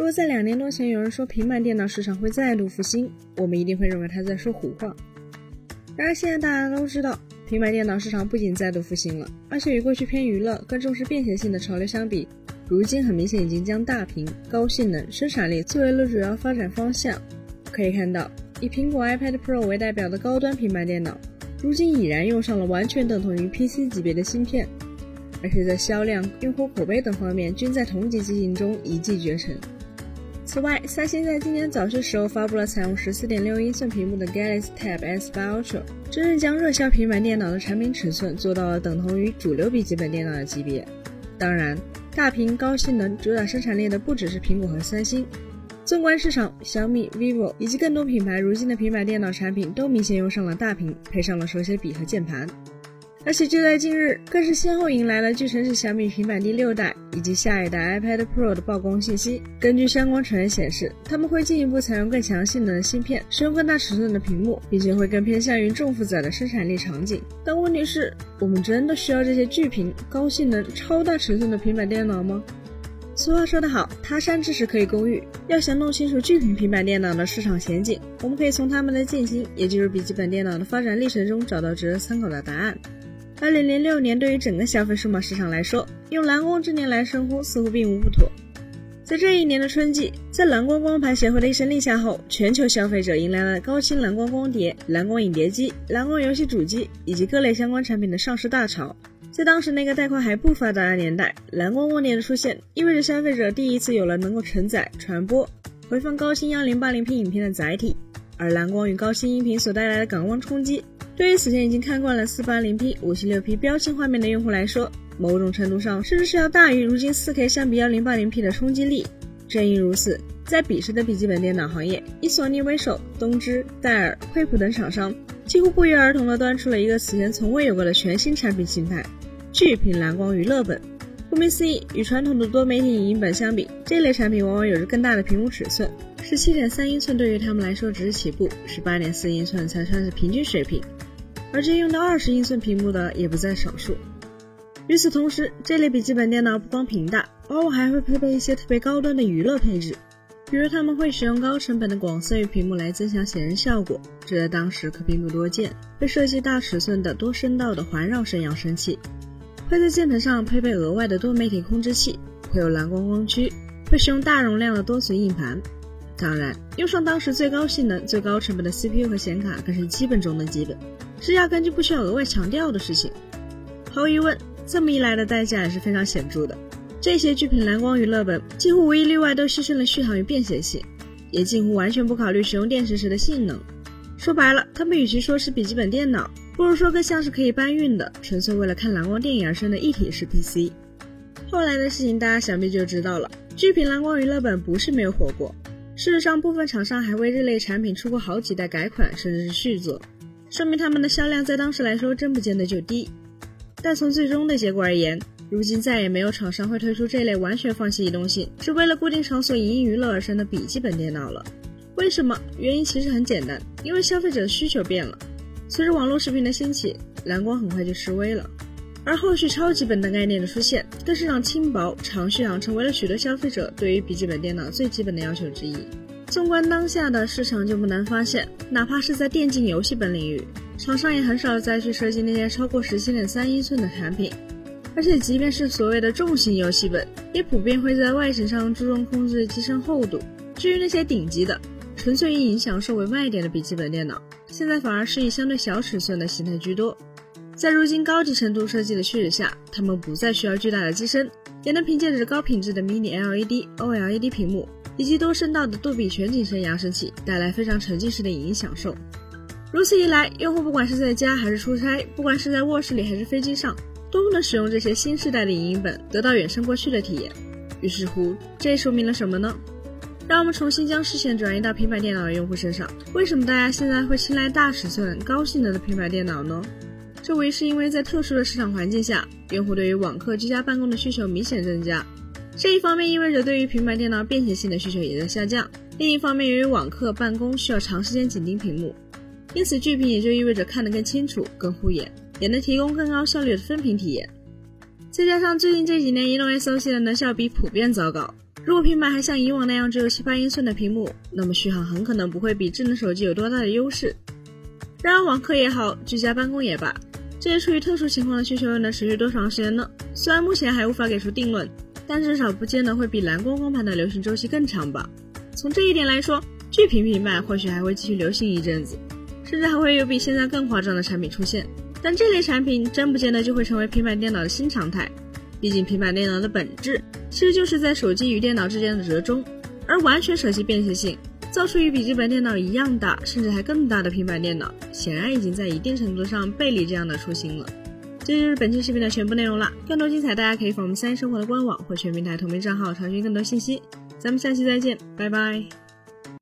如果在两年多前有人说平板电脑市场会再度复兴，我们一定会认为他在说胡话。然而现在大家都知道，平板电脑市场不仅再度复兴了，而且与过去偏娱乐、更重视便携性的潮流相比，如今很明显已经将大屏、高性能、生产力作为了主要发展方向。可以看到，以苹果 iPad Pro 为代表的高端平板电脑，如今已然用上了完全等同于 PC 级别的芯片，而且在销量、用户口碑等方面均在同级机型中一骑绝尘。此外，三星在今年早些时候发布了采用十四点六英寸屏幕的 Galaxy Tab S8 Ultra，真正将热销平板电脑的产品尺寸做到了等同于主流笔记本电脑的级别。当然，大屏、高性能、主打生产力的不只是苹果和三星。纵观市场，小米、vivo 以及更多品牌如今的平板电脑产品都明显用上了大屏，配上了手写笔和键盘。而且就在近日，更是先后迎来了据称是小米平板第六代以及下一代 iPad Pro 的曝光信息。根据相关传言显示，他们会进一步采用更强性能的芯片，使用更大尺寸的屏幕，并且会更偏向于重负载的生产力场景。但问题是，我们真的需要这些巨屏、高性能、超大尺寸的平板电脑吗？俗话说得好，他山之石可以攻玉。要想弄清楚巨屏平板电脑的市场前景，我们可以从他们的进行，也就是笔记本电脑的发展历程中找到值得参考的答案。二零零六年对于整个消费数码市场来说，用蓝光之年来称呼似乎并无不妥。在这一年的春季，在蓝光光盘协会的一声令下后，全球消费者迎来了高清蓝光光碟、蓝光影碟机、蓝光游戏主机以及各类相关产品的上市大潮。在当时那个带宽还不发达的年代，蓝光光碟的出现意味着消费者第一次有了能够承载、传播、回放高清 1080p 影片的载体，而蓝光与高清音频所带来的感光冲击。对于此前已经看惯了 480p、576p 标清画面的用户来说，某种程度上甚至是要大于如今 4K 相比 1080p 的冲击力。正因如此，在彼时的笔记本电脑行业，以索尼为首，东芝、戴尔、惠普等厂商几乎不约而同地端出了一个此前从未有过的全新产品形态——巨屏蓝光娱乐本。顾名思义，与传统的多媒体影音本相比，这类产品往往有着更大的屏幕尺寸。17.3英寸对于他们来说只是起步，18.4英寸才算是平均水平。而这用到二十英寸屏幕的也不在少数。与此同时，这类笔记本电脑不光屏大，往往还会配备一些特别高端的娱乐配置，比如他们会使用高成本的广色域屏幕来增强显示效果，这在当时可并不多见。会设计大尺寸的多声道的环绕声扬声器，会在键盘上配备额外的多媒体控制器，会有蓝光光驱，会使用大容量的多存硬盘。当然，用上当时最高性能、最高成本的 CPU 和显卡更是基本中的基本。是压根就不需要额外强调的事情。毫无疑问，这么一来的代价也是非常显著的。这些巨屏蓝光娱乐本几乎无一例外都牺牲了续航与便携性，也近乎完全不考虑使用电池时的性能。说白了，他们与其说是笔记本电脑，不如说更像是可以搬运的、纯粹为了看蓝光电影而生的一体式 PC。后来的事情大家想必就知道了。巨屏蓝光娱乐本不是没有火过，事实上部分厂商还为这类产品出过好几代改款，甚至是续作。说明他们的销量在当时来说真不见得就低，但从最终的结果而言，如今再也没有厂商会推出这类完全放弃移动性，只为了固定场所影音娱乐而生的笔记本电脑了。为什么？原因其实很简单，因为消费者的需求变了。随着网络视频的兴起，蓝光很快就式微了，而后续超级本的概念的出现，更是让轻薄、长续航成为了许多消费者对于笔记本电脑最基本的要求之一。纵观当下的市场，就不难发现，哪怕是在电竞游戏本领域，厂商也很少再去设计那些超过十七点三英寸的产品。而且，即便是所谓的重型游戏本，也普遍会在外形上注重控制机身厚度。至于那些顶级的、纯粹以影享受为卖点的笔记本电脑，现在反而是以相对小尺寸的形态居多。在如今高级程度设计的趋势下，它们不再需要巨大的机身，也能凭借着高品质的 Mini LED、OLED 屏幕。以及多声道的杜比全景声扬声器带来非常沉浸式的影音享受。如此一来，用户不管是在家还是出差，不管是在卧室里还是飞机上，都能使用这些新时代的影音本，得到远胜过去的体验。于是乎，这说明了什么呢？让我们重新将视线转移到平板电脑的用户身上。为什么大家现在会青睐大尺寸、高性能的平板电脑呢？这无疑是因为在特殊的市场环境下，用户对于网课、居家办公的需求明显增加。这一方面意味着对于平板电脑便携性的需求也在下降，另一方面由于网课办公需要长时间紧盯屏幕，因此巨屏也就意味着看得更清楚、更护眼，也能提供更高效率的分屏体验。再加上最近这几年移动 SoC 的能效比普遍糟糕，如果平板还像以往那样只有七八英寸的屏幕，那么续航很可能不会比智能手机有多大的优势。然而网课也好，居家办公也罢，这些处于特殊情况的需求又能持续多长时间呢？虽然目前还无法给出定论，但至少不见得会比蓝光光盘的流行周期更长吧。从这一点来说，巨屏平板或许还会继续流行一阵子，甚至还会有比现在更夸张的产品出现。但这类产品真不见得就会成为平板电脑的新常态。毕竟平板电脑的本质其实就是在手机与电脑之间的折中，而完全舍弃便携性，造出与笔记本电脑一样大，甚至还更大的平板电脑，显然已经在一定程度上背离这样的初心了。这就是本期视频的全部内容了。更多精彩，大家可以访问三生活的官网或全平台同名账号查询更多信息。咱们下期再见，拜拜。